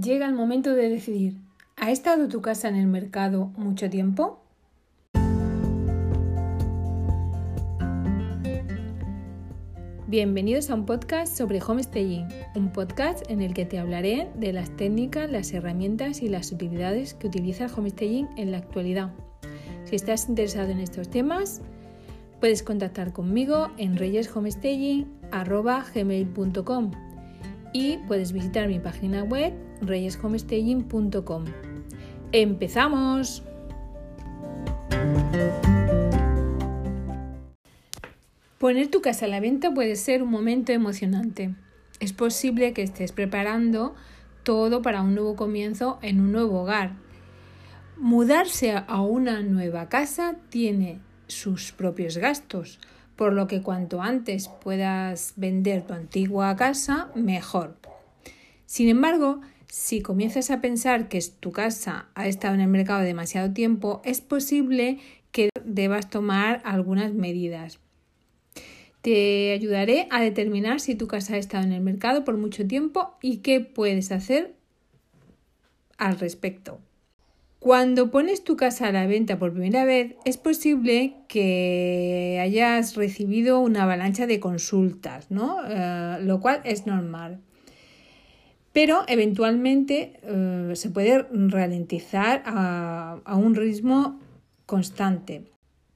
Llega el momento de decidir, ¿ha estado tu casa en el mercado mucho tiempo? Bienvenidos a un podcast sobre homestaying, un podcast en el que te hablaré de las técnicas, las herramientas y las utilidades que utiliza el homestaying en la actualidad. Si estás interesado en estos temas, puedes contactar conmigo en reyeshomestaging.com y puedes visitar mi página web reyeshomestaging.com. ¡Empezamos! Poner tu casa a la venta puede ser un momento emocionante. Es posible que estés preparando todo para un nuevo comienzo en un nuevo hogar. Mudarse a una nueva casa tiene sus propios gastos, por lo que cuanto antes puedas vender tu antigua casa, mejor. Sin embargo, si comienzas a pensar que tu casa ha estado en el mercado demasiado tiempo, es posible que debas tomar algunas medidas. Te ayudaré a determinar si tu casa ha estado en el mercado por mucho tiempo y qué puedes hacer al respecto. Cuando pones tu casa a la venta por primera vez, es posible que hayas recibido una avalancha de consultas, ¿no? Eh, lo cual es normal pero eventualmente eh, se puede ralentizar a, un ritmo constante.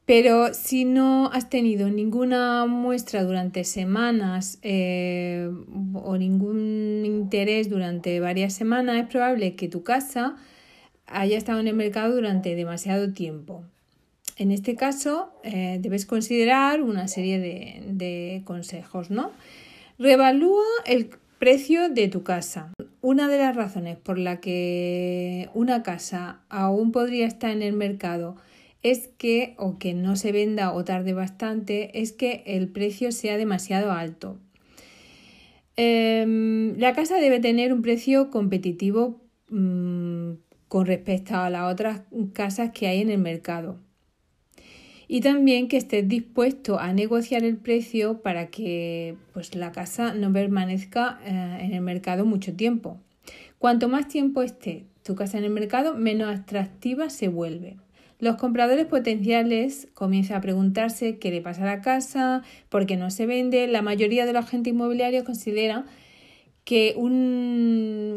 Pero si no has tenido ninguna muestra durante semanas eh, o ningún interés durante varias semanas, es probable que tu casa haya estado en el mercado durante demasiado tiempo. En este caso, eh, debes considerar una serie de, consejos, ¿no? Revalúa el Precio de tu casa. Una de las razones por la que una casa aún podría estar en el mercado es que, o que no se venda o tarde bastante, es que el precio sea demasiado alto. Em, la casa debe tener un precio competitivo mm, con respecto a las otras casas que hay en el mercado y también que estés dispuesto a negociar el precio para que pues, la casa no permanezca eh, en el mercado mucho tiempo. Cuanto más tiempo esté tu casa en el mercado, menos atractiva se vuelve. Los compradores potenciales comienzan a preguntarse qué le pasa a la casa, por qué no se vende. La mayoría de los agentes inmobiliarios consideran que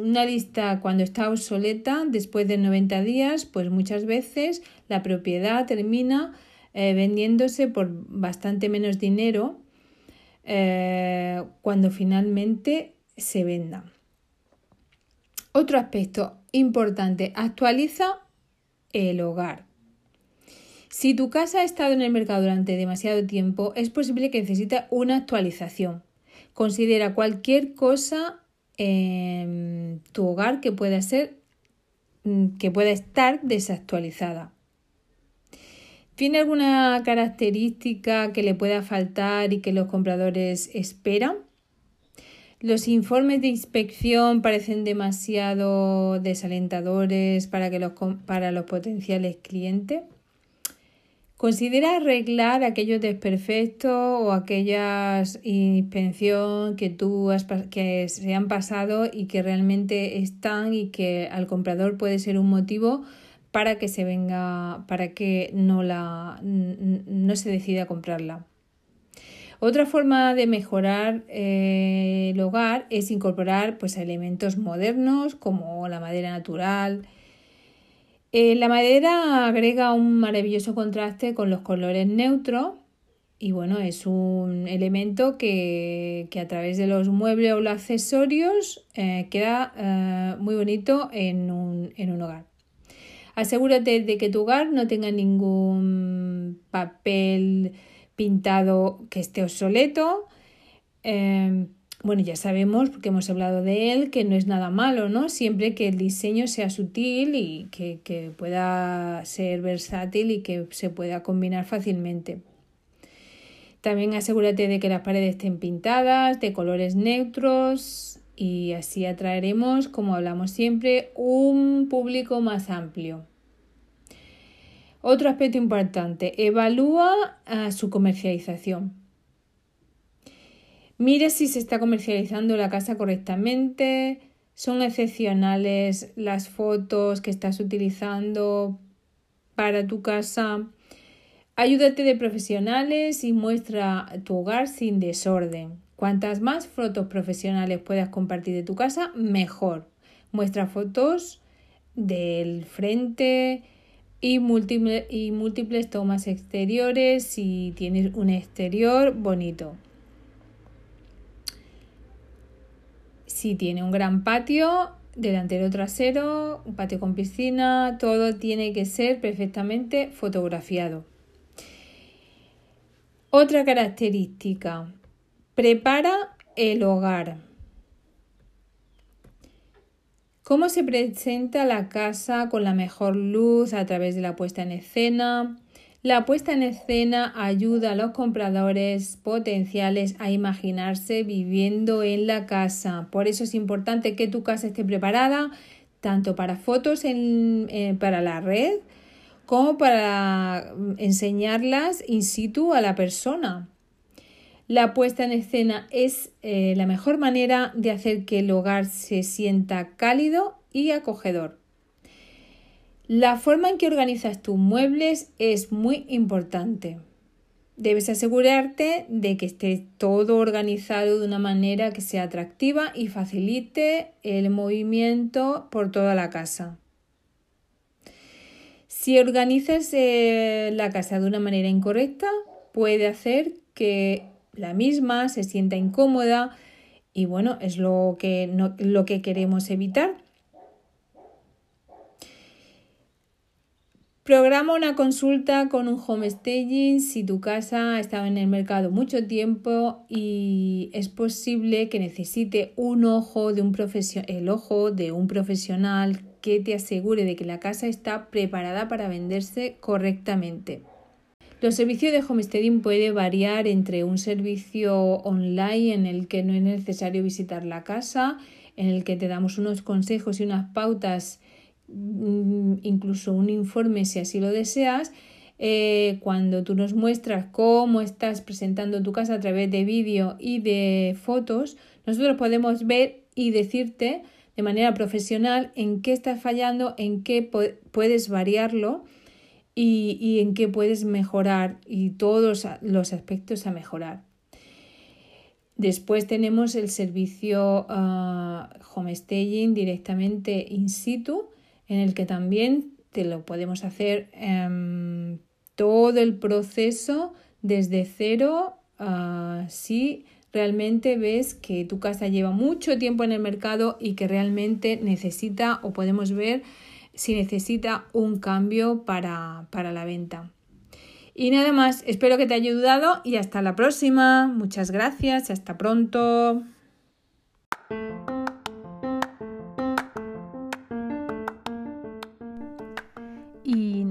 una lista cuando está obsoleta, después de 90 días, pues muchas veces la propiedad termina eh, vendiéndose por bastante menos dinero eh, cuando finalmente se venda. Otro aspecto importante, actualiza el hogar. Si tu casa ha estado en el mercado durante demasiado tiempo, es posible que necesite una actualización. Considera cualquier cosa en tu hogar que pueda ser mm, que pueda estar desactualizada. ¿Tiene alguna característica que le pueda faltar y que los compradores esperan? Los informes de inspección parecen demasiado desalentadores para, que los, para los potenciales clientes. Considera arreglar aquellos desperfectos o aquellas inspección que tú has, que se han pasado y que realmente están y que al comprador puede ser un motivo para que se venga, para que no, la, no se decida comprarla. Otra forma de mejorar eh, el hogar es incorporar pues, elementos modernos como la madera natural. Eh, la madera agrega un maravilloso contraste con los colores neutros y bueno, es un elemento que, que a través de los muebles o los accesorios eh, queda muy bonito en un, en un hogar. Asegúrate de que tu hogar no tenga ningún papel pintado que esté obsoleto. Bueno, ya sabemos, porque hemos hablado de él, que no es nada malo, ¿no? Siempre que el diseño sea sutil y que, que pueda ser versátil y que se pueda combinar fácilmente. También asegúrate de que las paredes estén pintadas de colores neutros, y así atraeremos, como hablamos siempre, un público más amplio. Otro aspecto importante, evalúa ah, su comercialización. Mira si se está comercializando la casa correctamente, son excepcionales las fotos que estás utilizando para tu casa. Ayúdate de profesionales y muestra tu hogar sin desorden. Cuantas más fotos profesionales puedas compartir de tu casa, mejor. Muestra fotos del frente y, y múltiples tomas exteriores si tienes un exterior bonito. Si tiene un gran patio, delantero trasero, un patio con piscina, todo tiene que ser perfectamente fotografiado. Otra característica, prepara el hogar. ¿Cómo se presenta la casa con la mejor luz a través de la puesta en escena? La puesta en escena ayuda a los compradores potenciales a imaginarse viviendo en la casa. Por eso es importante que tu casa esté preparada tanto para fotos para la red como para enseñarlas in situ a la persona. La puesta en escena es eh, la mejor manera de hacer que el hogar se sienta cálido y acogedor. La forma en que organizas tus muebles es muy importante. Debes asegurarte de que esté todo organizado de una manera que sea atractiva y facilite el movimiento por toda la casa. Si organizas eh, la casa de una manera incorrecta, puede hacer que la misma se sienta incómoda y bueno, es lo que, lo que queremos evitar. Programa una consulta con un home staging si tu casa ha estado en el mercado mucho tiempo y es posible que necesite un ojo de un el ojo de un profesional que te asegure de que la casa está preparada para venderse correctamente. Los servicios de homesteading puede variar entre un servicio online en el que no es necesario visitar la casa, en el que te damos unos consejos y unas pautas incluso un informe si así lo deseas, eh, cuando tú nos muestras cómo estás presentando tu casa a través de vídeo y de fotos, nosotros podemos ver y decirte de manera profesional en qué estás fallando, en qué puedes variarlo y, en qué puedes mejorar y todos los aspectos a mejorar. Después tenemos el servicio uh, homestaging directamente in situ, en el que también te lo podemos hacer em, todo el proceso desde cero ah, si realmente ves que tu casa lleva mucho tiempo en el mercado y que realmente necesita o podemos ver si necesita un cambio para, para la venta. Y nada más, espero que te haya ayudado y hasta la próxima. Muchas gracias, hasta pronto.